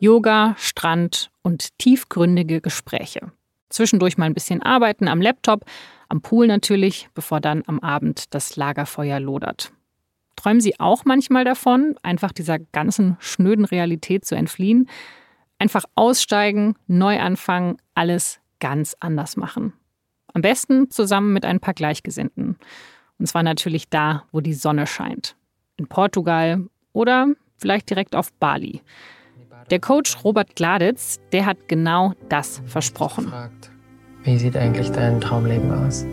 Yoga, Strand und tiefgründige Gespräche. Zwischendurch mal ein bisschen arbeiten am Laptop, am Pool natürlich, bevor dann am Abend das Lagerfeuer lodert. Träumen Sie auch manchmal davon, einfach dieser ganzen schnöden Realität zu entfliehen? Einfach aussteigen, neu anfangen, alles ganz anders machen. Am besten zusammen mit ein paar Gleichgesinnten. Und zwar natürlich da, wo die Sonne scheint. In Portugal oder vielleicht direkt auf Bali. Der Coach Robert Gladitz, der hat genau das versprochen. Wie sieht eigentlich dein Traumleben aus?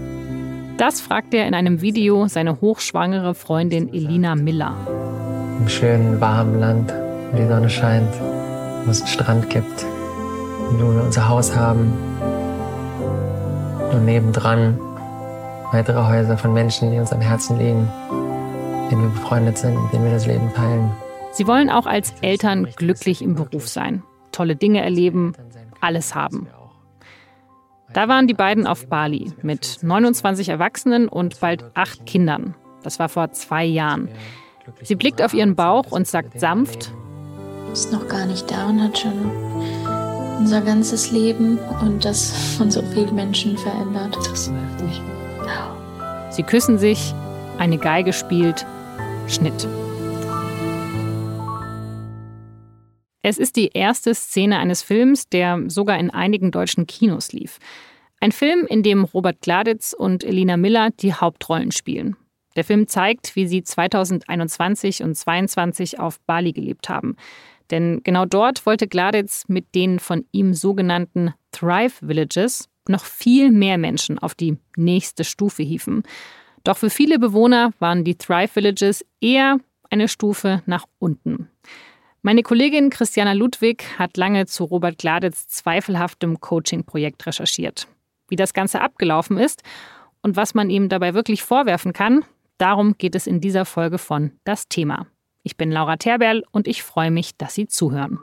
Das fragt er in einem Video seine hochschwangere Freundin Elina Miller. Im schönen, warmen Land, wo die Sonne scheint, wo es einen Strand gibt, wo wir unser Haus haben. Und nebendran weitere Häuser von Menschen, die uns am Herzen liegen, denen wir befreundet sind, mit denen wir das Leben teilen. Sie wollen auch als Eltern glücklich im Beruf sein, tolle Dinge erleben, alles haben. Da waren die beiden auf Bali mit 29 Erwachsenen und bald acht Kindern. Das war vor zwei Jahren. Sie blickt auf ihren Bauch und sagt sanft, ist noch gar nicht da und hat schon unser ganzes Leben und das von so vielen Menschen verändert. Das ist. Sie küssen sich, eine Geige spielt, Schnitt. Es ist die erste Szene eines Films, der sogar in einigen deutschen Kinos lief. Ein Film, in dem Robert Gladitz und Elina Miller die Hauptrollen spielen. Der Film zeigt, wie sie 2021 und 2022 auf Bali gelebt haben. Denn genau dort wollte Gladitz mit den von ihm sogenannten Thrive Villages noch viel mehr Menschen auf die nächste Stufe hieven. Doch für viele Bewohner waren die Thrive Villages eher eine Stufe nach unten. Meine Kollegin Christiana Ludwig hat lange zu Robert Gladitz zweifelhaftem Coaching-Projekt recherchiert. Wie das Ganze abgelaufen ist und was man ihm dabei wirklich vorwerfen kann, darum geht es in dieser Folge von Das Thema. Ich bin Laura Terberl und ich freue mich, dass Sie zuhören.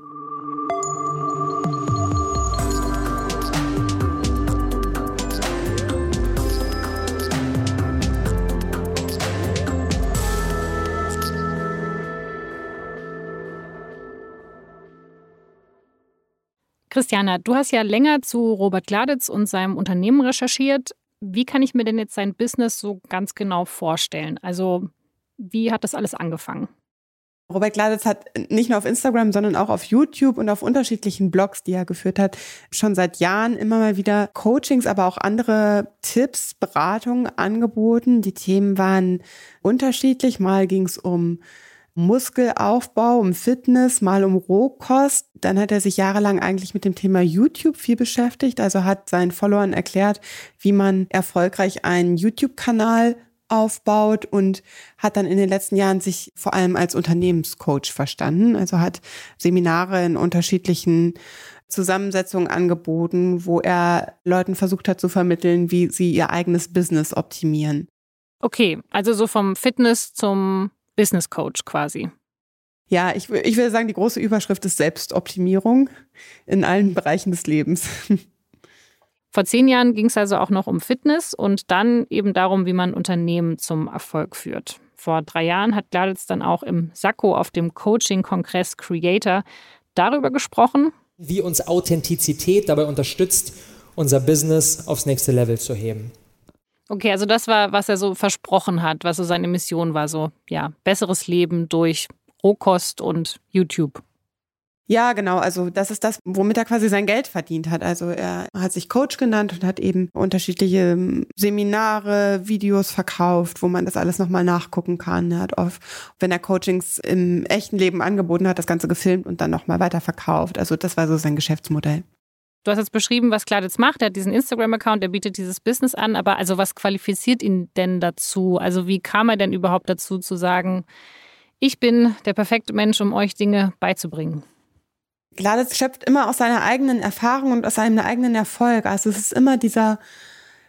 Christiana, du hast ja länger zu Robert Gladitz und seinem Unternehmen recherchiert. Wie kann ich mir denn jetzt sein Business so ganz genau vorstellen? Also, wie hat das alles angefangen? Robert Gladitz hat nicht nur auf Instagram, sondern auch auf YouTube und auf unterschiedlichen Blogs, die er geführt hat, schon seit Jahren immer mal wieder Coachings, aber auch andere Tipps, Beratungen angeboten. Die Themen waren unterschiedlich. Mal ging es um Muskelaufbau, um Fitness, mal um Rohkost. Dann hat er sich jahrelang eigentlich mit dem Thema YouTube viel beschäftigt, also hat seinen Followern erklärt, wie man erfolgreich einen YouTube-Kanal aufbaut und hat dann in den letzten Jahren sich vor allem als Unternehmenscoach verstanden. Also hat Seminare in unterschiedlichen Zusammensetzungen angeboten, wo er Leuten versucht hat zu vermitteln, wie sie ihr eigenes Business optimieren. Okay, also so vom Fitness zum Business Coach quasi. Ja, ich, ich würde sagen, die große Überschrift ist Selbstoptimierung in allen Bereichen des Lebens. Vor zehn Jahren ging es also auch noch um Fitness und dann eben darum, wie man Unternehmen zum Erfolg führt. Vor drei Jahren hat Gladitz dann auch im Sakko auf dem Coaching-Kongress Creator darüber gesprochen, wie uns Authentizität dabei unterstützt, unser Business aufs nächste Level zu heben. Okay, also das war, was er so versprochen hat, was so seine Mission war, so ja, besseres Leben durch Rohkost und YouTube. Ja, genau. Also das ist das, womit er quasi sein Geld verdient hat. Also er hat sich Coach genannt und hat eben unterschiedliche ähm, Seminare, Videos verkauft, wo man das alles nochmal nachgucken kann. Er hat oft, wenn er Coachings im echten Leben angeboten hat, das Ganze gefilmt und dann nochmal weiterverkauft. Also das war so sein Geschäftsmodell. Du hast jetzt beschrieben, was Kladitz macht. Er hat diesen Instagram-Account, er bietet dieses Business an. Aber also was qualifiziert ihn denn dazu? Also wie kam er denn überhaupt dazu zu sagen, ich bin der perfekte Mensch, um euch Dinge beizubringen? Gladitz schöpft immer aus seiner eigenen Erfahrung und aus seinem eigenen Erfolg. Also es ist immer dieser,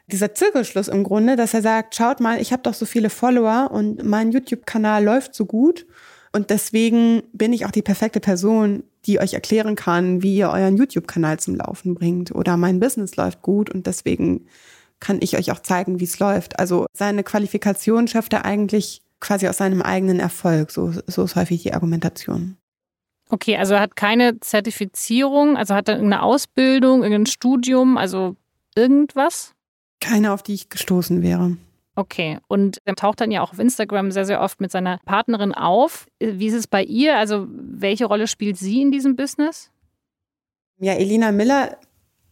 dieser Zirkelschluss im Grunde, dass er sagt, schaut mal, ich habe doch so viele Follower und mein YouTube-Kanal läuft so gut. Und deswegen bin ich auch die perfekte Person, die euch erklären kann, wie ihr euren YouTube-Kanal zum Laufen bringt. Oder mein Business läuft gut und deswegen kann ich euch auch zeigen, wie es läuft. Also seine Qualifikation schafft er eigentlich quasi aus seinem eigenen Erfolg. So, so ist häufig die Argumentation. Okay, also er hat keine Zertifizierung, also hat er irgendeine Ausbildung, irgendein Studium, also irgendwas? Keine, auf die ich gestoßen wäre. Okay, und er taucht dann ja auch auf Instagram sehr, sehr oft mit seiner Partnerin auf. Wie ist es bei ihr? Also, welche Rolle spielt sie in diesem Business? Ja, Elina Miller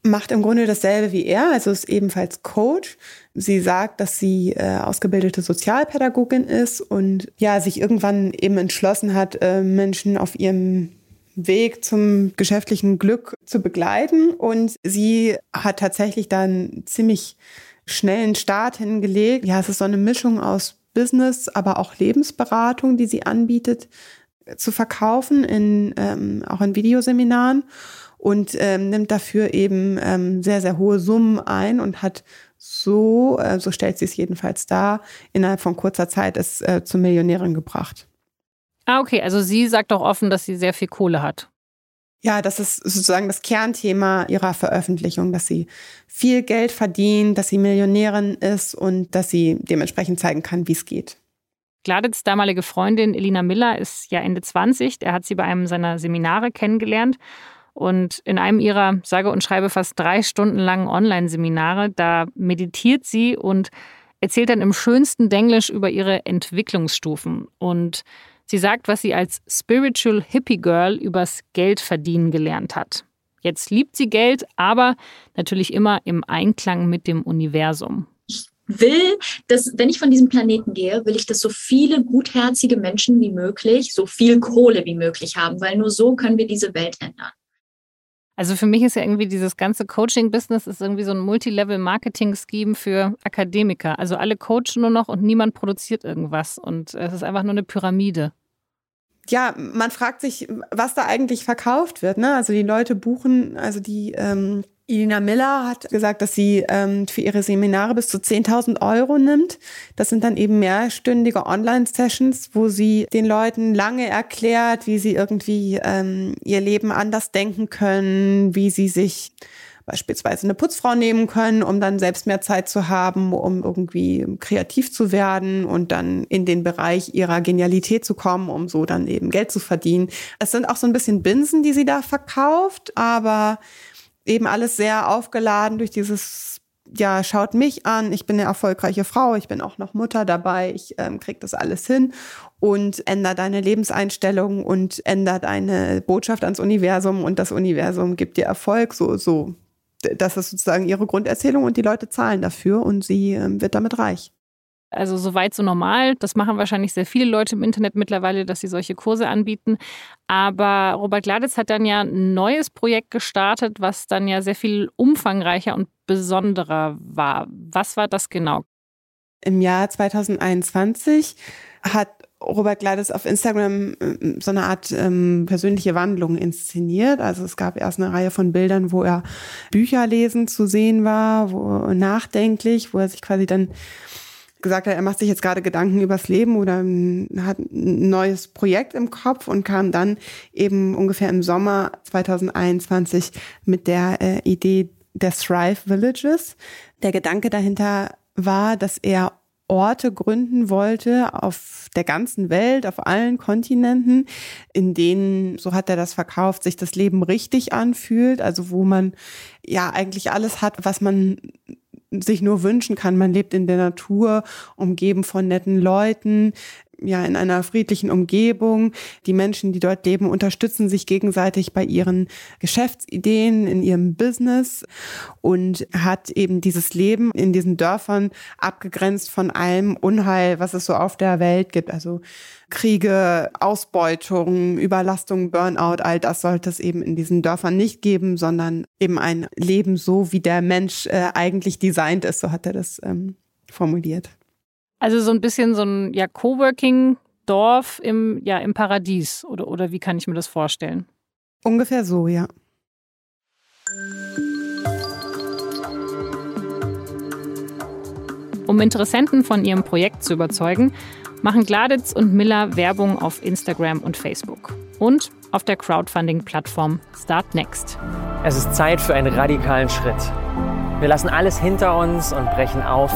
macht im Grunde dasselbe wie er, also ist ebenfalls Coach. Sie sagt, dass sie äh, ausgebildete Sozialpädagogin ist und ja, sich irgendwann eben entschlossen hat, äh, Menschen auf ihrem Weg zum geschäftlichen Glück zu begleiten. Und sie hat tatsächlich dann ziemlich schnellen Start hingelegt. Ja, es ist so eine Mischung aus Business, aber auch Lebensberatung, die sie anbietet, zu verkaufen, in, ähm, auch in Videoseminaren und ähm, nimmt dafür eben ähm, sehr, sehr hohe Summen ein und hat so, äh, so stellt sie es jedenfalls dar, innerhalb von kurzer Zeit es äh, zur Millionärin gebracht. Ah, okay. Also sie sagt auch offen, dass sie sehr viel Kohle hat. Ja, das ist sozusagen das Kernthema ihrer Veröffentlichung, dass sie viel Geld verdient, dass sie Millionärin ist und dass sie dementsprechend zeigen kann, wie es geht. Gladitz damalige Freundin Elina Miller ist ja Ende 20. Er hat sie bei einem seiner Seminare kennengelernt und in einem ihrer, sage und schreibe, fast drei Stunden langen Online-Seminare, da meditiert sie und erzählt dann im schönsten Denglisch über ihre Entwicklungsstufen. Und sie sagt, was sie als Spiritual Hippie Girl übers Geld verdienen gelernt hat. Jetzt liebt sie Geld, aber natürlich immer im Einklang mit dem Universum will, dass, wenn ich von diesem Planeten gehe, will ich, dass so viele gutherzige Menschen wie möglich, so viel Kohle wie möglich haben, weil nur so können wir diese Welt ändern. Also für mich ist ja irgendwie dieses ganze Coaching-Business ist irgendwie so ein Multilevel-Marketing-Scheme für Akademiker. Also alle coachen nur noch und niemand produziert irgendwas. Und es ist einfach nur eine Pyramide. Ja, man fragt sich, was da eigentlich verkauft wird. Ne? Also die Leute buchen, also die ähm, Ilina Miller hat gesagt, dass sie ähm, für ihre Seminare bis zu 10.000 Euro nimmt. Das sind dann eben mehrstündige Online-Sessions, wo sie den Leuten lange erklärt, wie sie irgendwie ähm, ihr Leben anders denken können, wie sie sich beispielsweise eine Putzfrau nehmen können, um dann selbst mehr Zeit zu haben, um irgendwie kreativ zu werden und dann in den Bereich ihrer Genialität zu kommen, um so dann eben Geld zu verdienen. Es sind auch so ein bisschen Binsen, die sie da verkauft, aber eben alles sehr aufgeladen durch dieses, ja, schaut mich an, ich bin eine erfolgreiche Frau, ich bin auch noch Mutter dabei, ich ähm, krieg das alles hin und ändere deine Lebenseinstellung und ändere deine Botschaft ans Universum und das Universum gibt dir Erfolg, so, so. Das ist sozusagen ihre Grunderzählung und die Leute zahlen dafür und sie ähm, wird damit reich. Also soweit so normal. Das machen wahrscheinlich sehr viele Leute im Internet mittlerweile, dass sie solche Kurse anbieten. Aber Robert Gladitz hat dann ja ein neues Projekt gestartet, was dann ja sehr viel umfangreicher und besonderer war. Was war das genau? Im Jahr 2021 hat Robert Gladys auf Instagram äh, so eine Art ähm, persönliche Wandlung inszeniert. Also es gab erst eine Reihe von Bildern, wo er Bücher lesen zu sehen war, wo nachdenklich, wo er sich quasi dann gesagt hat, er macht sich jetzt gerade Gedanken übers Leben oder hat ein neues Projekt im Kopf und kam dann eben ungefähr im Sommer 2021 mit der äh, Idee der Thrive Villages. Der Gedanke dahinter war, dass er Orte gründen wollte auf der ganzen Welt, auf allen Kontinenten, in denen, so hat er das verkauft, sich das Leben richtig anfühlt, also wo man ja eigentlich alles hat, was man sich nur wünschen kann. Man lebt in der Natur, umgeben von netten Leuten, ja, in einer friedlichen Umgebung. Die Menschen, die dort leben, unterstützen sich gegenseitig bei ihren Geschäftsideen, in ihrem Business und hat eben dieses Leben in diesen Dörfern abgegrenzt von allem Unheil, was es so auf der Welt gibt. Also Kriege, Ausbeutung, Überlastung, Burnout, all das sollte es eben in diesen Dörfern nicht geben, sondern eben ein Leben so, wie der Mensch äh, eigentlich designt ist, so hat er das ähm, formuliert. Also so ein bisschen so ein ja, Coworking-Dorf im, ja, im Paradies, oder, oder wie kann ich mir das vorstellen? Ungefähr so, ja. Um Interessenten von ihrem Projekt zu überzeugen, machen Gladitz und Miller Werbung auf Instagram und Facebook und auf der Crowdfunding-Plattform Startnext. Es ist Zeit für einen radikalen Schritt. Wir lassen alles hinter uns und brechen auf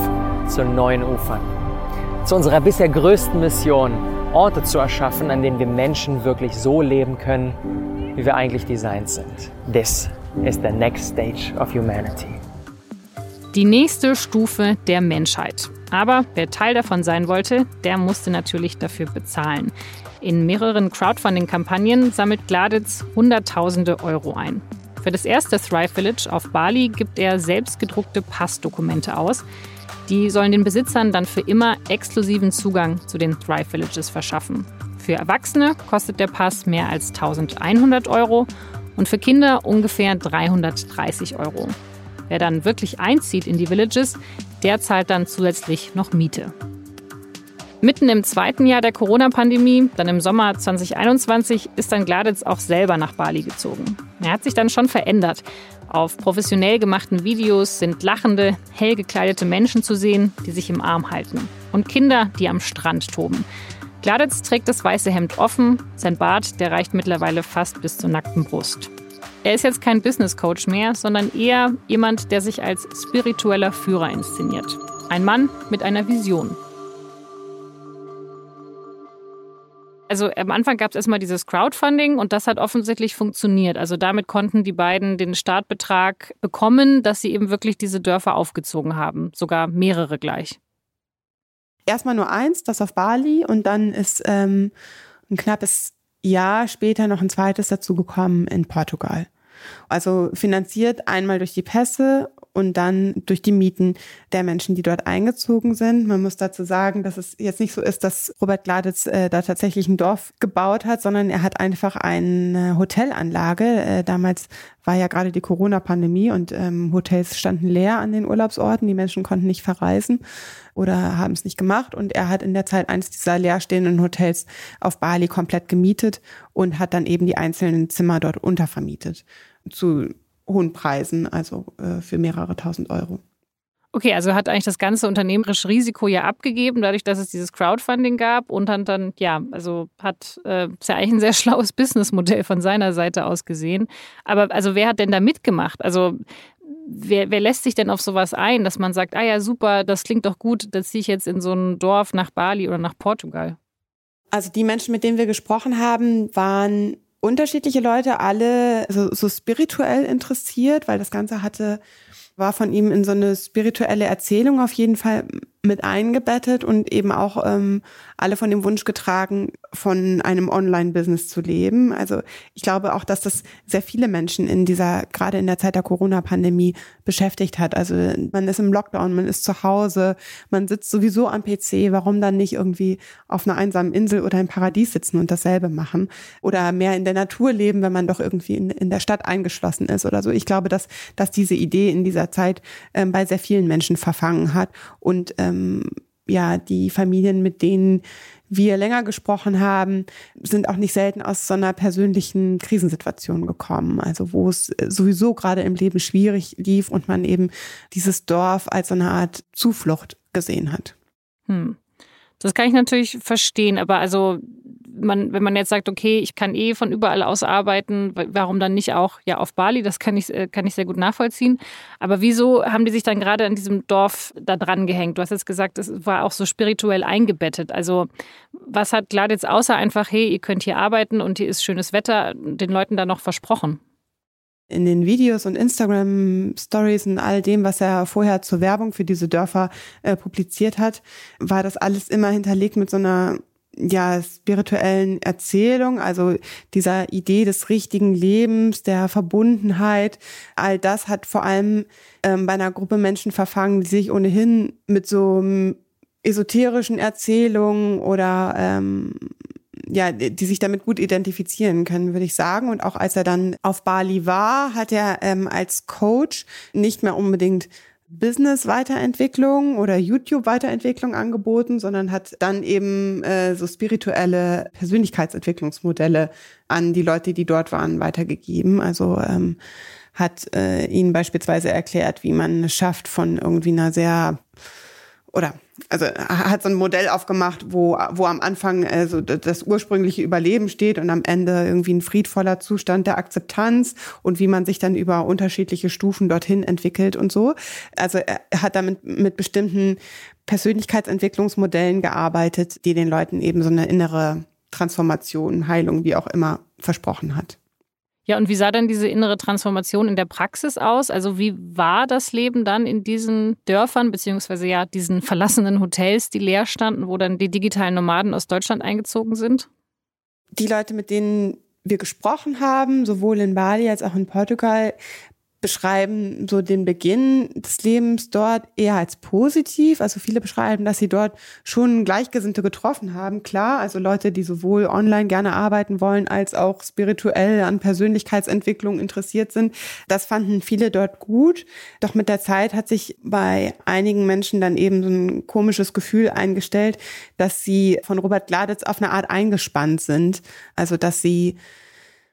zu neuen Ufern. Zu unserer bisher größten Mission, Orte zu erschaffen, an denen wir Menschen wirklich so leben können, wie wir eigentlich designt sind. This is the next stage of humanity. Die nächste Stufe der Menschheit. Aber wer Teil davon sein wollte, der musste natürlich dafür bezahlen. In mehreren Crowdfunding-Kampagnen sammelt Gladitz Hunderttausende Euro ein. Für das erste Thrive Village auf Bali gibt er selbstgedruckte Passdokumente aus. Die sollen den Besitzern dann für immer exklusiven Zugang zu den Thrive Villages verschaffen. Für Erwachsene kostet der Pass mehr als 1100 Euro und für Kinder ungefähr 330 Euro. Wer dann wirklich einzieht in die Villages, der zahlt dann zusätzlich noch Miete. Mitten im zweiten Jahr der Corona-Pandemie, dann im Sommer 2021, ist dann Gladitz auch selber nach Bali gezogen. Er hat sich dann schon verändert. Auf professionell gemachten Videos sind lachende, hell gekleidete Menschen zu sehen, die sich im Arm halten. Und Kinder, die am Strand toben. Gladitz trägt das weiße Hemd offen, sein Bart, der reicht mittlerweile fast bis zur nackten Brust. Er ist jetzt kein Business Coach mehr, sondern eher jemand, der sich als spiritueller Führer inszeniert. Ein Mann mit einer Vision. Also am Anfang gab es erstmal dieses Crowdfunding und das hat offensichtlich funktioniert. Also damit konnten die beiden den Startbetrag bekommen, dass sie eben wirklich diese Dörfer aufgezogen haben. Sogar mehrere gleich. Erstmal nur eins, das auf Bali und dann ist ähm, ein knappes Jahr später noch ein zweites dazu gekommen in Portugal. Also finanziert einmal durch die Pässe und dann durch die Mieten der Menschen, die dort eingezogen sind. Man muss dazu sagen, dass es jetzt nicht so ist, dass Robert Gladitz äh, da tatsächlich ein Dorf gebaut hat, sondern er hat einfach eine Hotelanlage. Äh, damals war ja gerade die Corona-Pandemie und ähm, Hotels standen leer an den Urlaubsorten. Die Menschen konnten nicht verreisen oder haben es nicht gemacht. Und er hat in der Zeit eines dieser leerstehenden Hotels auf Bali komplett gemietet und hat dann eben die einzelnen Zimmer dort untervermietet zu hohen Preisen, also äh, für mehrere tausend Euro. Okay, also hat eigentlich das ganze unternehmerische Risiko ja abgegeben, dadurch, dass es dieses Crowdfunding gab und dann, dann ja, also hat äh, ist ja eigentlich ein sehr schlaues Businessmodell von seiner Seite aus gesehen. Aber also wer hat denn da mitgemacht? Also wer, wer lässt sich denn auf sowas ein, dass man sagt, ah ja, super, das klingt doch gut, das ziehe ich jetzt in so ein Dorf nach Bali oder nach Portugal? Also die Menschen, mit denen wir gesprochen haben, waren unterschiedliche Leute, alle so, so spirituell interessiert, weil das Ganze hatte, war von ihm in so eine spirituelle Erzählung auf jeden Fall mit eingebettet und eben auch ähm, alle von dem Wunsch getragen, von einem Online-Business zu leben. Also ich glaube auch, dass das sehr viele Menschen in dieser, gerade in der Zeit der Corona-Pandemie beschäftigt hat. Also man ist im Lockdown, man ist zu Hause, man sitzt sowieso am PC. Warum dann nicht irgendwie auf einer einsamen Insel oder im Paradies sitzen und dasselbe machen? Oder mehr in der Natur leben, wenn man doch irgendwie in, in der Stadt eingeschlossen ist oder so. Ich glaube, dass, dass diese Idee in dieser Zeit ähm, bei sehr vielen Menschen verfangen hat und ähm, ja, die Familien, mit denen wir länger gesprochen haben, sind auch nicht selten aus so einer persönlichen Krisensituation gekommen. Also wo es sowieso gerade im Leben schwierig lief und man eben dieses Dorf als so eine Art Zuflucht gesehen hat. Hm. Das kann ich natürlich verstehen, aber also man, wenn man jetzt sagt, okay, ich kann eh von überall aus arbeiten, warum dann nicht auch ja auf Bali? Das kann ich, äh, kann ich sehr gut nachvollziehen. Aber wieso haben die sich dann gerade an diesem Dorf da dran gehängt? Du hast jetzt gesagt, es war auch so spirituell eingebettet. Also was hat Gladitz außer einfach, hey, ihr könnt hier arbeiten und hier ist schönes Wetter, den Leuten da noch versprochen? In den Videos und Instagram-Stories und all dem, was er vorher zur Werbung für diese Dörfer äh, publiziert hat, war das alles immer hinterlegt mit so einer ja, spirituellen Erzählung, also dieser Idee des richtigen Lebens, der Verbundenheit, all das hat vor allem ähm, bei einer Gruppe Menschen verfangen, die sich ohnehin mit so esoterischen Erzählungen oder ähm, ja, die sich damit gut identifizieren können, würde ich sagen. Und auch als er dann auf Bali war, hat er ähm, als Coach nicht mehr unbedingt Business-Weiterentwicklung oder YouTube-Weiterentwicklung angeboten, sondern hat dann eben äh, so spirituelle Persönlichkeitsentwicklungsmodelle an die Leute, die dort waren, weitergegeben. Also ähm, hat äh, ihnen beispielsweise erklärt, wie man es schafft, von irgendwie einer sehr oder also hat so ein Modell aufgemacht, wo, wo am Anfang also das ursprüngliche Überleben steht und am Ende irgendwie ein friedvoller Zustand der Akzeptanz und wie man sich dann über unterschiedliche Stufen dorthin entwickelt und so. Also er hat damit mit bestimmten Persönlichkeitsentwicklungsmodellen gearbeitet, die den Leuten eben so eine innere Transformation, Heilung, wie auch immer, versprochen hat. Ja, und wie sah dann diese innere Transformation in der Praxis aus? Also wie war das Leben dann in diesen Dörfern, beziehungsweise ja diesen verlassenen Hotels, die leer standen, wo dann die digitalen Nomaden aus Deutschland eingezogen sind? Die Leute, mit denen wir gesprochen haben, sowohl in Bali als auch in Portugal, beschreiben so den Beginn des Lebens dort eher als positiv. Also viele beschreiben, dass sie dort schon Gleichgesinnte getroffen haben. Klar, also Leute, die sowohl online gerne arbeiten wollen, als auch spirituell an Persönlichkeitsentwicklung interessiert sind. Das fanden viele dort gut. Doch mit der Zeit hat sich bei einigen Menschen dann eben so ein komisches Gefühl eingestellt, dass sie von Robert Gladitz auf eine Art eingespannt sind. Also, dass sie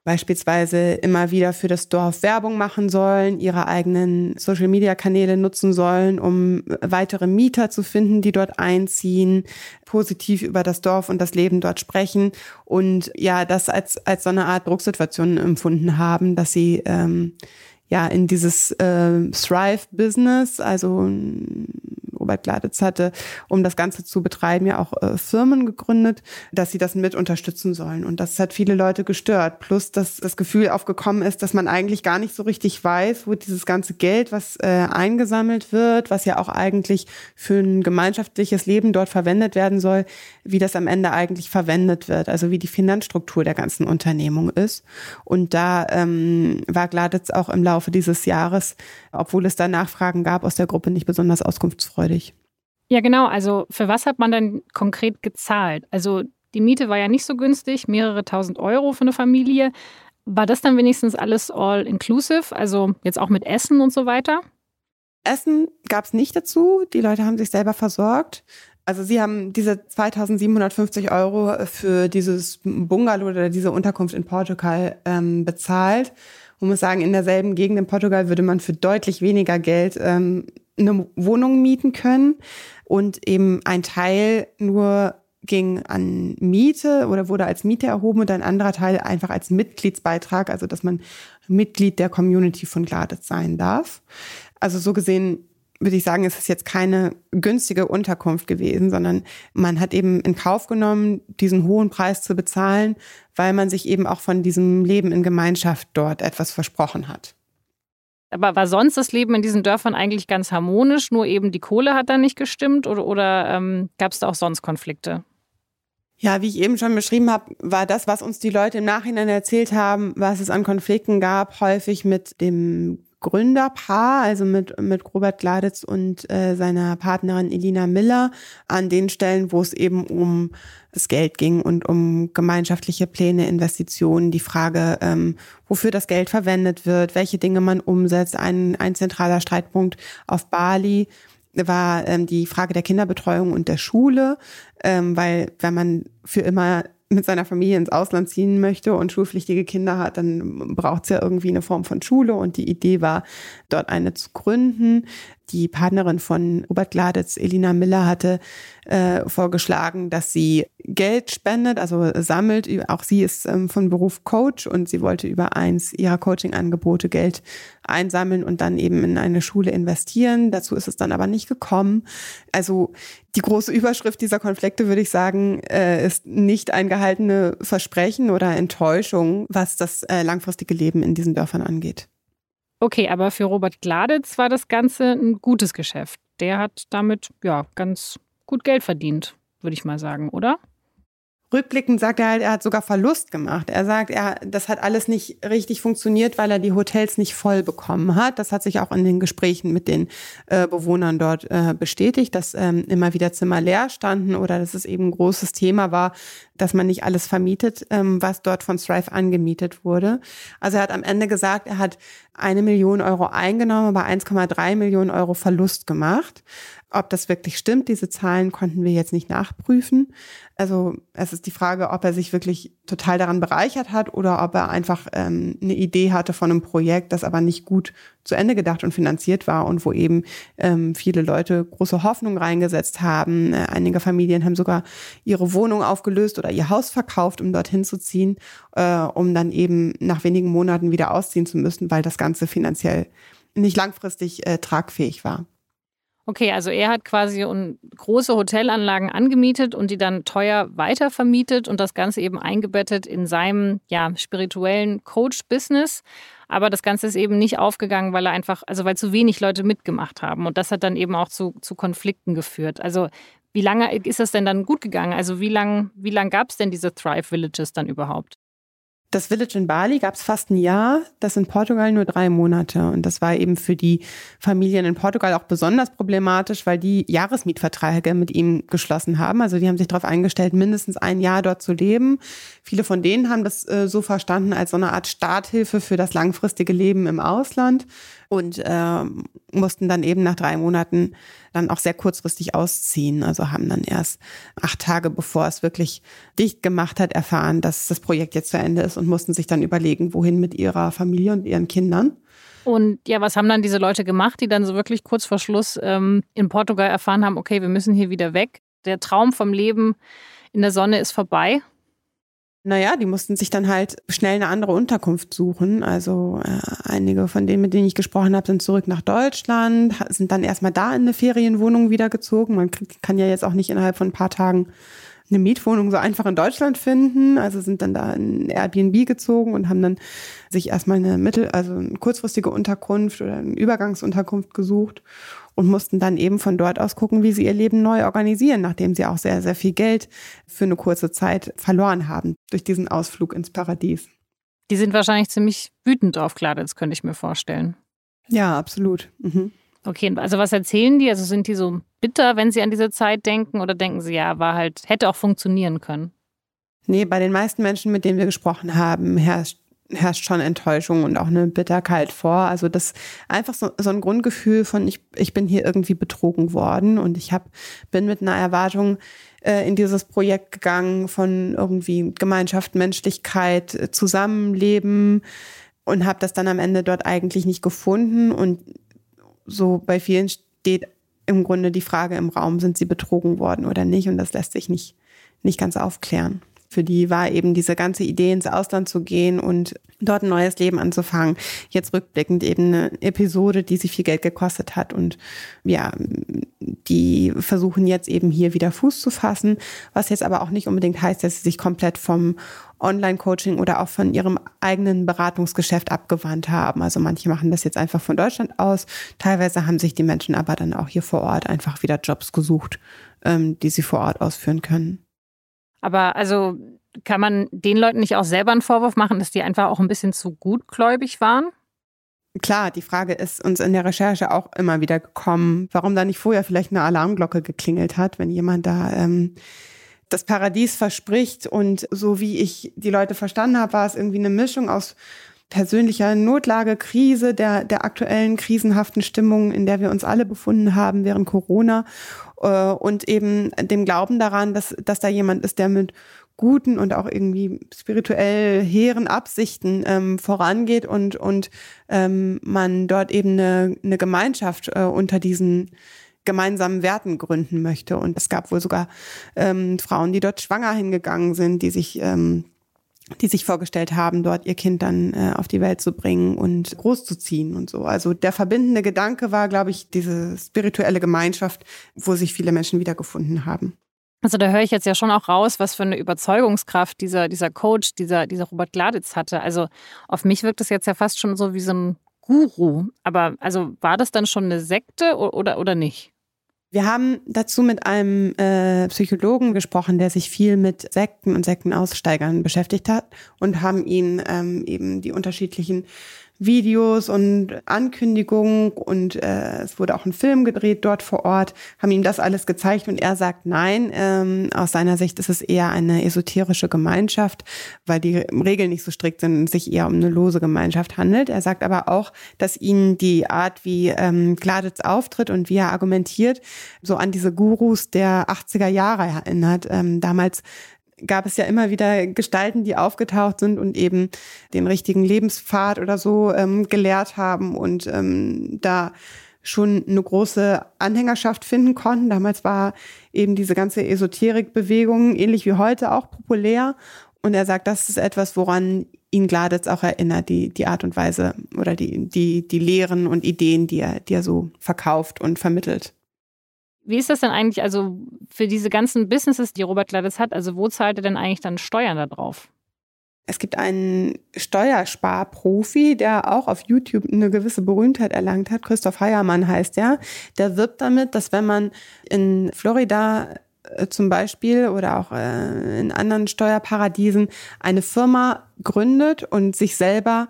beispielsweise immer wieder für das Dorf Werbung machen sollen, ihre eigenen Social-Media-Kanäle nutzen sollen, um weitere Mieter zu finden, die dort einziehen, positiv über das Dorf und das Leben dort sprechen und ja, das als, als so eine Art Drucksituation empfunden haben, dass sie ähm, ja in dieses äh, Thrive-Business, also Robert Gladitz hatte, um das Ganze zu betreiben, ja auch äh, Firmen gegründet, dass sie das mit unterstützen sollen. Und das hat viele Leute gestört. Plus, dass das Gefühl aufgekommen ist, dass man eigentlich gar nicht so richtig weiß, wo dieses ganze Geld, was äh, eingesammelt wird, was ja auch eigentlich für ein gemeinschaftliches Leben dort verwendet werden soll, wie das am Ende eigentlich verwendet wird. Also wie die Finanzstruktur der ganzen Unternehmung ist. Und da ähm, war Gladitz auch im Laufe dieses Jahres, obwohl es da Nachfragen gab, aus der Gruppe nicht besonders auskunftsfreudig freudig. Ja, genau. Also für was hat man denn konkret gezahlt? Also die Miete war ja nicht so günstig, mehrere tausend Euro für eine Familie. War das dann wenigstens alles all inclusive? Also jetzt auch mit Essen und so weiter? Essen gab es nicht dazu. Die Leute haben sich selber versorgt. Also sie haben diese 2750 Euro für dieses Bungalow oder diese Unterkunft in Portugal ähm, bezahlt. Man muss sagen, in derselben Gegend in Portugal würde man für deutlich weniger Geld ähm, eine Wohnung mieten können und eben ein Teil nur ging an Miete oder wurde als Miete erhoben und ein anderer Teil einfach als Mitgliedsbeitrag, also dass man Mitglied der Community von Gladitz sein darf. Also so gesehen würde ich sagen, ist es jetzt keine günstige Unterkunft gewesen, sondern man hat eben in Kauf genommen, diesen hohen Preis zu bezahlen, weil man sich eben auch von diesem Leben in Gemeinschaft dort etwas versprochen hat. Aber war sonst das Leben in diesen Dörfern eigentlich ganz harmonisch, nur eben die Kohle hat da nicht gestimmt oder, oder ähm, gab es da auch sonst Konflikte? Ja, wie ich eben schon beschrieben habe, war das, was uns die Leute im Nachhinein erzählt haben, was es an Konflikten gab, häufig mit dem Gründerpaar, also mit, mit Robert Gladitz und äh, seiner Partnerin Elina Miller, an den Stellen, wo es eben um das Geld ging und um gemeinschaftliche Pläne, Investitionen, die Frage, ähm, wofür das Geld verwendet wird, welche Dinge man umsetzt. Ein, ein zentraler Streitpunkt auf Bali war ähm, die Frage der Kinderbetreuung und der Schule, ähm, weil wenn man für immer mit seiner Familie ins Ausland ziehen möchte und schulpflichtige Kinder hat, dann braucht es ja irgendwie eine Form von Schule. Und die Idee war, dort eine zu gründen. Die Partnerin von Robert Gladitz, Elina Miller, hatte äh, vorgeschlagen, dass sie Geld spendet, also sammelt. Auch sie ist ähm, von Beruf Coach und sie wollte über eins ihrer Coaching-Angebote Geld einsammeln und dann eben in eine Schule investieren. Dazu ist es dann aber nicht gekommen. Also die große Überschrift dieser Konflikte, würde ich sagen, äh, ist nicht ein gehaltene Versprechen oder Enttäuschung, was das äh, langfristige Leben in diesen Dörfern angeht. Okay, aber für Robert Gladitz war das Ganze ein gutes Geschäft. Der hat damit ja ganz gut Geld verdient, würde ich mal sagen, oder? Rückblickend sagt er halt, er hat sogar Verlust gemacht. Er sagt, er, das hat alles nicht richtig funktioniert, weil er die Hotels nicht voll bekommen hat. Das hat sich auch in den Gesprächen mit den äh, Bewohnern dort äh, bestätigt, dass ähm, immer wieder Zimmer leer standen oder dass es eben ein großes Thema war, dass man nicht alles vermietet, ähm, was dort von Strive angemietet wurde. Also er hat am Ende gesagt, er hat eine Million Euro eingenommen, aber 1,3 Millionen Euro Verlust gemacht. Ob das wirklich stimmt, diese Zahlen konnten wir jetzt nicht nachprüfen. Also es ist die Frage, ob er sich wirklich total daran bereichert hat oder ob er einfach ähm, eine Idee hatte von einem Projekt, das aber nicht gut zu Ende gedacht und finanziert war und wo eben ähm, viele Leute große Hoffnung reingesetzt haben. Äh, einige Familien haben sogar ihre Wohnung aufgelöst oder ihr Haus verkauft, um dorthin zu ziehen, äh, um dann eben nach wenigen Monaten wieder ausziehen zu müssen, weil das Ganze finanziell nicht langfristig äh, tragfähig war. Okay, also er hat quasi große Hotelanlagen angemietet und die dann teuer weitervermietet und das Ganze eben eingebettet in seinem ja, spirituellen Coach-Business. Aber das Ganze ist eben nicht aufgegangen, weil er einfach, also weil zu wenig Leute mitgemacht haben. Und das hat dann eben auch zu, zu Konflikten geführt. Also wie lange ist das denn dann gut gegangen? Also wie lange wie lang gab es denn diese Thrive Villages dann überhaupt? Das Village in Bali gab es fast ein Jahr, das in Portugal nur drei Monate. Und das war eben für die Familien in Portugal auch besonders problematisch, weil die Jahresmietverträge mit ihm geschlossen haben. Also die haben sich darauf eingestellt, mindestens ein Jahr dort zu leben. Viele von denen haben das äh, so verstanden als so eine Art Starthilfe für das langfristige Leben im Ausland und äh, mussten dann eben nach drei Monaten dann auch sehr kurzfristig ausziehen. Also haben dann erst acht Tage, bevor es wirklich dicht gemacht hat, erfahren, dass das Projekt jetzt zu Ende ist und mussten sich dann überlegen, wohin mit ihrer Familie und ihren Kindern. Und ja, was haben dann diese Leute gemacht, die dann so wirklich kurz vor Schluss ähm, in Portugal erfahren haben, okay, wir müssen hier wieder weg. Der Traum vom Leben in der Sonne ist vorbei. Naja, die mussten sich dann halt schnell eine andere Unterkunft suchen. Also äh, einige von denen, mit denen ich gesprochen habe, sind zurück nach Deutschland, sind dann erstmal da in eine Ferienwohnung wieder gezogen. Man kann ja jetzt auch nicht innerhalb von ein paar Tagen eine Mietwohnung so einfach in Deutschland finden. Also sind dann da in Airbnb gezogen und haben dann sich erstmal eine mittel, also eine kurzfristige Unterkunft oder eine Übergangsunterkunft gesucht und mussten dann eben von dort aus gucken, wie sie ihr Leben neu organisieren, nachdem sie auch sehr, sehr viel Geld für eine kurze Zeit verloren haben durch diesen Ausflug ins Paradies. Die sind wahrscheinlich ziemlich wütend auf Gladitz, könnte ich mir vorstellen. Ja, absolut. Mhm. Okay, also was erzählen die? Also sind die so bitter, wenn sie an diese Zeit denken oder denken sie, ja, war halt, hätte auch funktionieren können? Nee, bei den meisten Menschen, mit denen wir gesprochen haben, herrscht herrscht schon Enttäuschung und auch eine Bitterkeit vor. Also das einfach so, so ein Grundgefühl von ich, ich bin hier irgendwie betrogen worden und ich hab, bin mit einer Erwartung äh, in dieses Projekt gegangen von irgendwie Gemeinschaft, Menschlichkeit, äh, Zusammenleben und habe das dann am Ende dort eigentlich nicht gefunden und so bei vielen steht im Grunde die Frage im Raum, sind sie betrogen worden oder nicht und das lässt sich nicht, nicht ganz aufklären. Für die war eben diese ganze Idee, ins Ausland zu gehen und dort ein neues Leben anzufangen. Jetzt rückblickend eben eine Episode, die sie viel Geld gekostet hat. Und ja, die versuchen jetzt eben hier wieder Fuß zu fassen, was jetzt aber auch nicht unbedingt heißt, dass sie sich komplett vom Online-Coaching oder auch von ihrem eigenen Beratungsgeschäft abgewandt haben. Also manche machen das jetzt einfach von Deutschland aus. Teilweise haben sich die Menschen aber dann auch hier vor Ort einfach wieder Jobs gesucht, ähm, die sie vor Ort ausführen können. Aber also kann man den Leuten nicht auch selber einen Vorwurf machen, dass die einfach auch ein bisschen zu gutgläubig waren? Klar, die Frage ist uns in der Recherche auch immer wieder gekommen, warum da nicht vorher vielleicht eine Alarmglocke geklingelt hat, wenn jemand da ähm, das Paradies verspricht. Und so wie ich die Leute verstanden habe, war es irgendwie eine Mischung aus persönlicher Notlage, Krise, der, der aktuellen krisenhaften Stimmung, in der wir uns alle befunden haben während Corona äh, und eben dem Glauben daran, dass, dass da jemand ist, der mit guten und auch irgendwie spirituell hehren Absichten ähm, vorangeht und, und ähm, man dort eben eine, eine Gemeinschaft äh, unter diesen gemeinsamen Werten gründen möchte. Und es gab wohl sogar ähm, Frauen, die dort schwanger hingegangen sind, die sich ähm, die sich vorgestellt haben, dort ihr Kind dann äh, auf die Welt zu bringen und großzuziehen und so. Also der verbindende Gedanke war, glaube ich, diese spirituelle Gemeinschaft, wo sich viele Menschen wiedergefunden haben. Also da höre ich jetzt ja schon auch raus, was für eine Überzeugungskraft dieser, dieser Coach, dieser, dieser Robert Gladitz hatte. Also auf mich wirkt es jetzt ja fast schon so wie so ein Guru. Aber also war das dann schon eine Sekte oder, oder nicht? Wir haben dazu mit einem äh, Psychologen gesprochen, der sich viel mit Sekten und Sektenaussteigern beschäftigt hat und haben ihn ähm, eben die unterschiedlichen Videos und Ankündigungen und äh, es wurde auch ein Film gedreht dort vor Ort, haben ihm das alles gezeigt und er sagt nein. Ähm, aus seiner Sicht ist es eher eine esoterische Gemeinschaft, weil die Regeln nicht so strikt sind und sich eher um eine lose Gemeinschaft handelt. Er sagt aber auch, dass ihn die Art, wie ähm, Gladitz auftritt und wie er argumentiert, so an diese Gurus der 80er Jahre erinnert. Ähm, damals gab es ja immer wieder Gestalten, die aufgetaucht sind und eben den richtigen Lebenspfad oder so ähm, gelehrt haben und ähm, da schon eine große Anhängerschaft finden konnten. Damals war eben diese ganze Esoterikbewegung ähnlich wie heute auch populär. Und er sagt, das ist etwas, woran ihn Gladitz auch erinnert, die, die Art und Weise oder die, die, die Lehren und Ideen, die er, die er so verkauft und vermittelt. Wie ist das denn eigentlich, also für diese ganzen Businesses, die Robert Gladys hat, also wo zahlt er denn eigentlich dann Steuern da drauf? Es gibt einen Steuersparprofi, der auch auf YouTube eine gewisse Berühmtheit erlangt hat. Christoph Heiermann heißt er. Der wirbt damit, dass wenn man in Florida äh, zum Beispiel oder auch äh, in anderen Steuerparadiesen eine Firma gründet und sich selber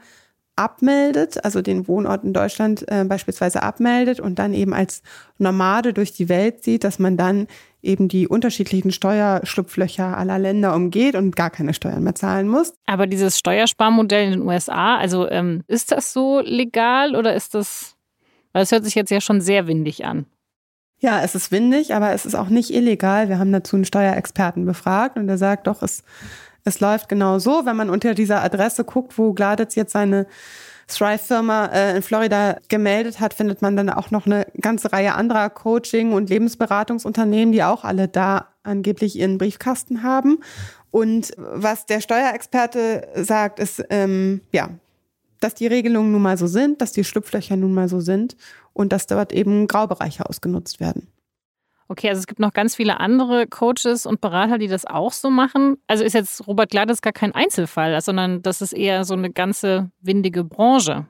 abmeldet, also den Wohnort in Deutschland äh, beispielsweise abmeldet und dann eben als Nomade durch die Welt sieht, dass man dann eben die unterschiedlichen Steuerschlupflöcher aller Länder umgeht und gar keine Steuern mehr zahlen muss. Aber dieses Steuersparmodell in den USA, also ähm, ist das so legal oder ist das, weil es hört sich jetzt ja schon sehr windig an. Ja, es ist windig, aber es ist auch nicht illegal. Wir haben dazu einen Steuerexperten befragt und der sagt doch, es es läuft genau so, wenn man unter dieser Adresse guckt, wo Gladitz jetzt seine Thrive-Firma äh, in Florida gemeldet hat, findet man dann auch noch eine ganze Reihe anderer Coaching- und Lebensberatungsunternehmen, die auch alle da angeblich ihren Briefkasten haben. Und was der Steuerexperte sagt, ist, ähm, ja, dass die Regelungen nun mal so sind, dass die Schlupflöcher nun mal so sind und dass dort eben Graubereiche ausgenutzt werden. Okay, also es gibt noch ganz viele andere Coaches und Berater, die das auch so machen. Also ist jetzt Robert Gladys gar kein Einzelfall, sondern das ist eher so eine ganze windige Branche.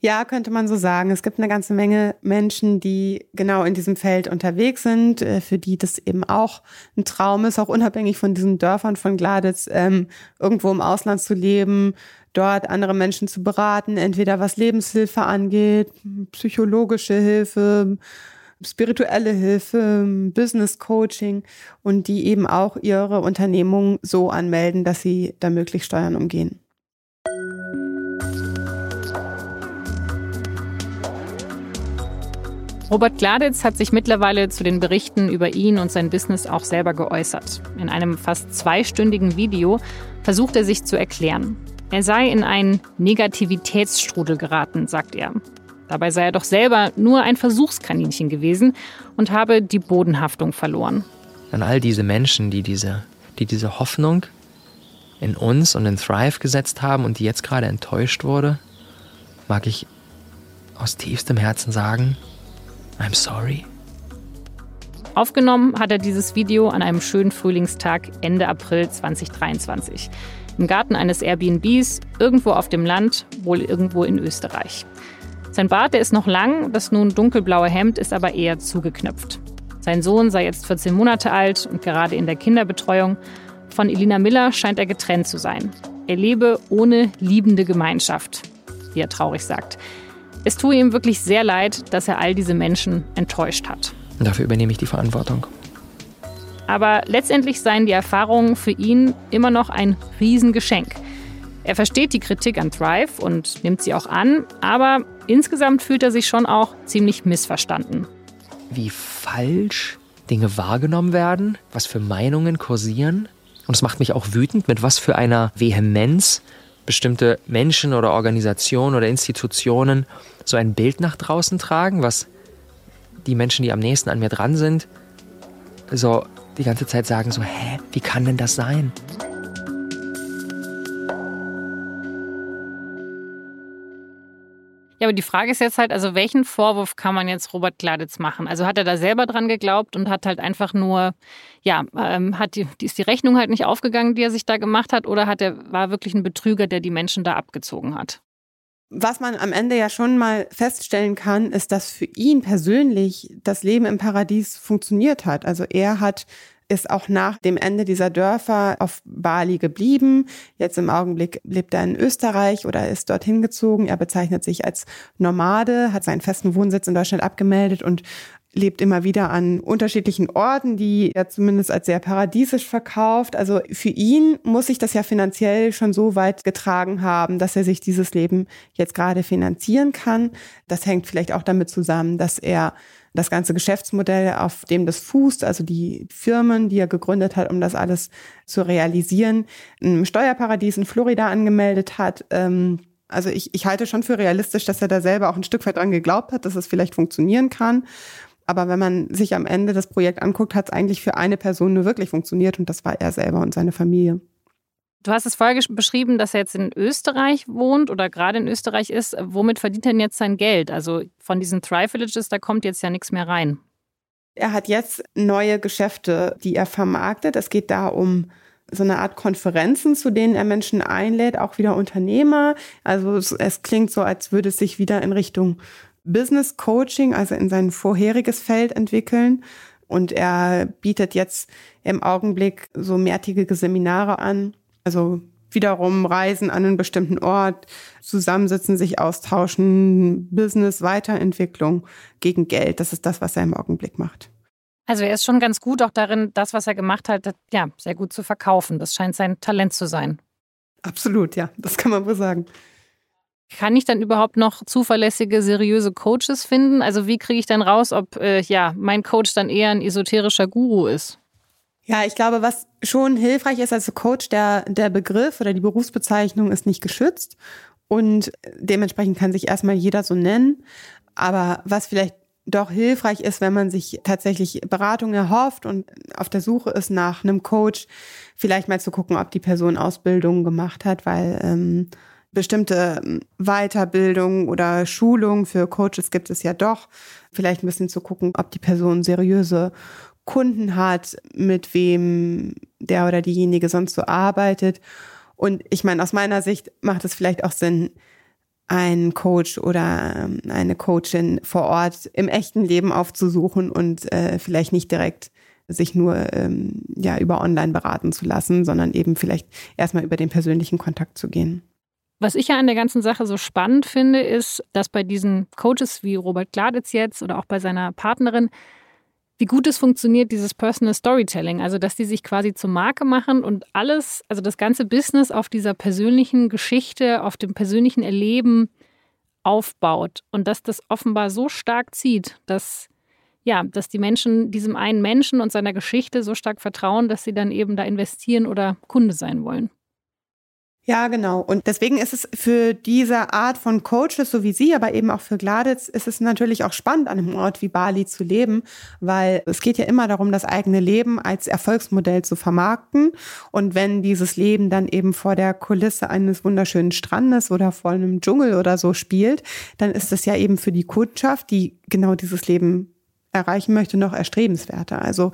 Ja, könnte man so sagen. Es gibt eine ganze Menge Menschen, die genau in diesem Feld unterwegs sind, äh, für die das eben auch ein Traum ist, auch unabhängig von diesen Dörfern von Gladitz, ähm, irgendwo im Ausland zu leben, dort andere Menschen zu beraten, entweder was Lebenshilfe angeht, psychologische Hilfe, spirituelle Hilfe, Business Coaching und die eben auch ihre Unternehmung so anmelden, dass sie da möglichst Steuern umgehen. Robert Gladitz hat sich mittlerweile zu den Berichten über ihn und sein Business auch selber geäußert. In einem fast zweistündigen Video versucht er sich zu erklären. Er sei in einen Negativitätsstrudel geraten, sagt er. Dabei sei er doch selber nur ein Versuchskaninchen gewesen und habe die Bodenhaftung verloren. An all diese Menschen, die diese, die diese Hoffnung in uns und in Thrive gesetzt haben und die jetzt gerade enttäuscht wurde, mag ich aus tiefstem Herzen sagen, I'm sorry. Aufgenommen hat er dieses Video an einem schönen Frühlingstag Ende April 2023. Im Garten eines Airbnbs, irgendwo auf dem Land, wohl irgendwo in Österreich. Sein Bart, der ist noch lang, das nun dunkelblaue Hemd ist aber eher zugeknöpft. Sein Sohn sei jetzt 14 Monate alt und gerade in der Kinderbetreuung. Von Elina Miller scheint er getrennt zu sein. Er lebe ohne liebende Gemeinschaft, wie er traurig sagt. Es tue ihm wirklich sehr leid, dass er all diese Menschen enttäuscht hat. Dafür übernehme ich die Verantwortung. Aber letztendlich seien die Erfahrungen für ihn immer noch ein Riesengeschenk. Er versteht die Kritik an Thrive und nimmt sie auch an, aber insgesamt fühlt er sich schon auch ziemlich missverstanden. Wie falsch Dinge wahrgenommen werden, was für Meinungen kursieren. Und es macht mich auch wütend, mit was für einer Vehemenz bestimmte Menschen oder Organisationen oder Institutionen so ein Bild nach draußen tragen, was die Menschen, die am nächsten an mir dran sind, so die ganze Zeit sagen so, hä, wie kann denn das sein? Ja, aber die Frage ist jetzt halt, also welchen Vorwurf kann man jetzt Robert Gladitz machen? Also hat er da selber dran geglaubt und hat halt einfach nur, ja, ähm, hat die, ist die Rechnung halt nicht aufgegangen, die er sich da gemacht hat, oder hat er, war wirklich ein Betrüger, der die Menschen da abgezogen hat? Was man am Ende ja schon mal feststellen kann, ist, dass für ihn persönlich das Leben im Paradies funktioniert hat. Also er hat ist auch nach dem Ende dieser Dörfer auf Bali geblieben. Jetzt im Augenblick lebt er in Österreich oder ist dorthin gezogen. Er bezeichnet sich als Nomade, hat seinen festen Wohnsitz in Deutschland abgemeldet und lebt immer wieder an unterschiedlichen Orten, die er zumindest als sehr paradiesisch verkauft. Also für ihn muss sich das ja finanziell schon so weit getragen haben, dass er sich dieses Leben jetzt gerade finanzieren kann. Das hängt vielleicht auch damit zusammen, dass er das ganze Geschäftsmodell, auf dem das fußt, also die Firmen, die er gegründet hat, um das alles zu realisieren, ein Steuerparadies in Florida angemeldet hat. Ähm, also ich, ich halte schon für realistisch, dass er da selber auch ein Stück weit dran geglaubt hat, dass es vielleicht funktionieren kann. Aber wenn man sich am Ende das Projekt anguckt, hat es eigentlich für eine Person nur wirklich funktioniert und das war er selber und seine Familie. Du hast es vorher beschrieben, dass er jetzt in Österreich wohnt oder gerade in Österreich ist. Womit verdient er denn jetzt sein Geld? Also von diesen Thrive-Villages, da kommt jetzt ja nichts mehr rein. Er hat jetzt neue Geschäfte, die er vermarktet. Es geht da um so eine Art Konferenzen, zu denen er Menschen einlädt, auch wieder Unternehmer. Also es, es klingt so, als würde es sich wieder in Richtung Business Coaching, also in sein vorheriges Feld entwickeln. Und er bietet jetzt im Augenblick so mehrtägige Seminare an. Also wiederum Reisen an einen bestimmten Ort, zusammensitzen, sich austauschen, Business, Weiterentwicklung gegen Geld. Das ist das, was er im Augenblick macht. Also er ist schon ganz gut auch darin, das, was er gemacht hat, ja, sehr gut zu verkaufen. Das scheint sein Talent zu sein. Absolut, ja, das kann man wohl sagen. Kann ich dann überhaupt noch zuverlässige, seriöse Coaches finden? Also wie kriege ich dann raus, ob äh, ja mein Coach dann eher ein esoterischer Guru ist? Ja, ich glaube, was schon hilfreich ist als Coach, der, der Begriff oder die Berufsbezeichnung ist nicht geschützt und dementsprechend kann sich erstmal jeder so nennen. Aber was vielleicht doch hilfreich ist, wenn man sich tatsächlich Beratung erhofft und auf der Suche ist nach einem Coach, vielleicht mal zu gucken, ob die Person Ausbildung gemacht hat, weil ähm, bestimmte ähm, Weiterbildung oder Schulung für Coaches gibt es ja doch. Vielleicht ein bisschen zu gucken, ob die Person seriöse Kunden hat, mit wem der oder diejenige sonst so arbeitet. Und ich meine, aus meiner Sicht macht es vielleicht auch Sinn, einen Coach oder ähm, eine Coachin vor Ort im echten Leben aufzusuchen und äh, vielleicht nicht direkt sich nur ähm, ja über online beraten zu lassen, sondern eben vielleicht erstmal über den persönlichen Kontakt zu gehen. Was ich ja an der ganzen Sache so spannend finde, ist, dass bei diesen Coaches wie Robert Gladitz jetzt oder auch bei seiner Partnerin, wie gut es funktioniert, dieses Personal Storytelling. Also, dass die sich quasi zur Marke machen und alles, also das ganze Business auf dieser persönlichen Geschichte, auf dem persönlichen Erleben aufbaut. Und dass das offenbar so stark zieht, dass ja, dass die Menschen diesem einen Menschen und seiner Geschichte so stark vertrauen, dass sie dann eben da investieren oder Kunde sein wollen. Ja, genau. Und deswegen ist es für diese Art von Coaches, so wie Sie, aber eben auch für Gladitz, ist es natürlich auch spannend, an einem Ort wie Bali zu leben, weil es geht ja immer darum, das eigene Leben als Erfolgsmodell zu vermarkten. Und wenn dieses Leben dann eben vor der Kulisse eines wunderschönen Strandes oder vor einem Dschungel oder so spielt, dann ist es ja eben für die Kundschaft, die genau dieses Leben erreichen möchte, noch erstrebenswerter. Also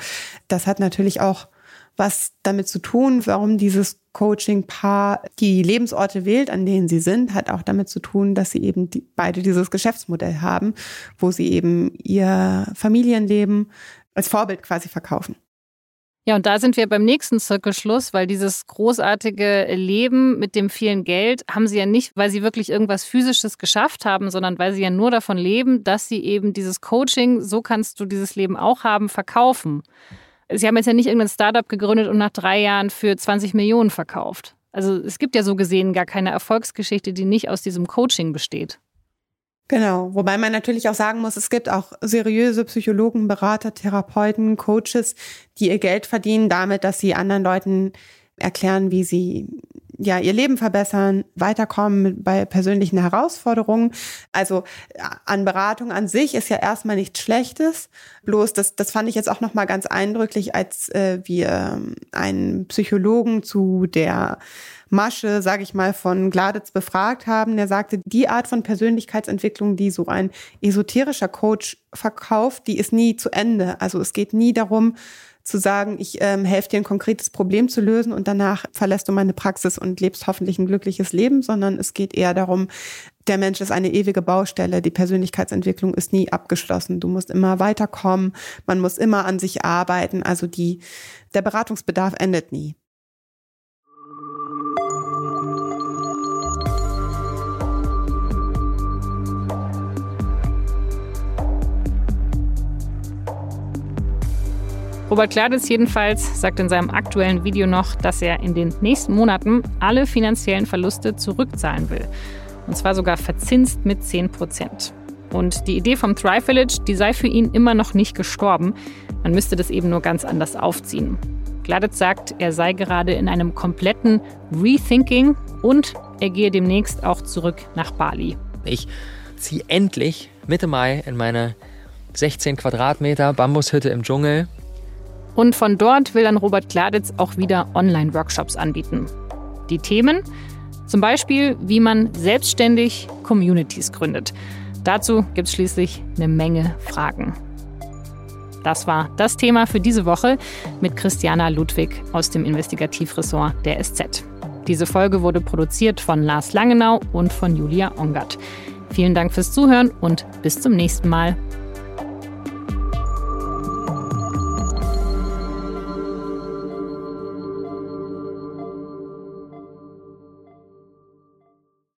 das hat natürlich auch was damit zu tun, warum dieses Coaching-Paar die Lebensorte wählt, an denen sie sind, hat auch damit zu tun, dass sie eben die, beide dieses Geschäftsmodell haben, wo sie eben ihr Familienleben als Vorbild quasi verkaufen. Ja, und da sind wir beim nächsten Zirkelschluss, weil dieses großartige Leben mit dem vielen Geld haben sie ja nicht, weil sie wirklich irgendwas Physisches geschafft haben, sondern weil sie ja nur davon leben, dass sie eben dieses Coaching, so kannst du dieses Leben auch haben, verkaufen. Sie haben jetzt ja nicht irgendein Startup gegründet und nach drei Jahren für 20 Millionen verkauft. Also es gibt ja so gesehen gar keine Erfolgsgeschichte, die nicht aus diesem Coaching besteht. Genau, wobei man natürlich auch sagen muss, es gibt auch seriöse Psychologen, Berater, Therapeuten, Coaches, die ihr Geld verdienen damit, dass sie anderen Leuten erklären, wie sie ja ihr Leben verbessern, weiterkommen bei persönlichen Herausforderungen. Also äh, an Beratung an sich ist ja erstmal nichts Schlechtes. Bloß das, das fand ich jetzt auch noch mal ganz eindrücklich, als äh, wir ähm, einen Psychologen zu der Masche, sage ich mal, von Gladitz befragt haben. Der sagte, die Art von Persönlichkeitsentwicklung, die so ein esoterischer Coach verkauft, die ist nie zu Ende. Also es geht nie darum, zu sagen, ich ähm, helfe dir ein konkretes Problem zu lösen und danach verlässt du meine Praxis und lebst hoffentlich ein glückliches Leben, sondern es geht eher darum, der Mensch ist eine ewige Baustelle. Die Persönlichkeitsentwicklung ist nie abgeschlossen. Du musst immer weiterkommen. Man muss immer an sich arbeiten. Also die, der Beratungsbedarf endet nie. Robert Kladitz jedenfalls sagt in seinem aktuellen Video noch, dass er in den nächsten Monaten alle finanziellen Verluste zurückzahlen will. Und zwar sogar verzinst mit 10 Prozent. Und die Idee vom Thrive Village, die sei für ihn immer noch nicht gestorben. Man müsste das eben nur ganz anders aufziehen. Gladitz sagt, er sei gerade in einem kompletten Rethinking und er gehe demnächst auch zurück nach Bali. Ich ziehe endlich Mitte Mai in meine 16 Quadratmeter Bambushütte im Dschungel und von dort will dann Robert Kladitz auch wieder Online-Workshops anbieten. Die Themen? Zum Beispiel, wie man selbstständig Communities gründet. Dazu gibt es schließlich eine Menge Fragen. Das war das Thema für diese Woche mit Christiana Ludwig aus dem Investigativressort der SZ. Diese Folge wurde produziert von Lars Langenau und von Julia Ongert. Vielen Dank fürs Zuhören und bis zum nächsten Mal.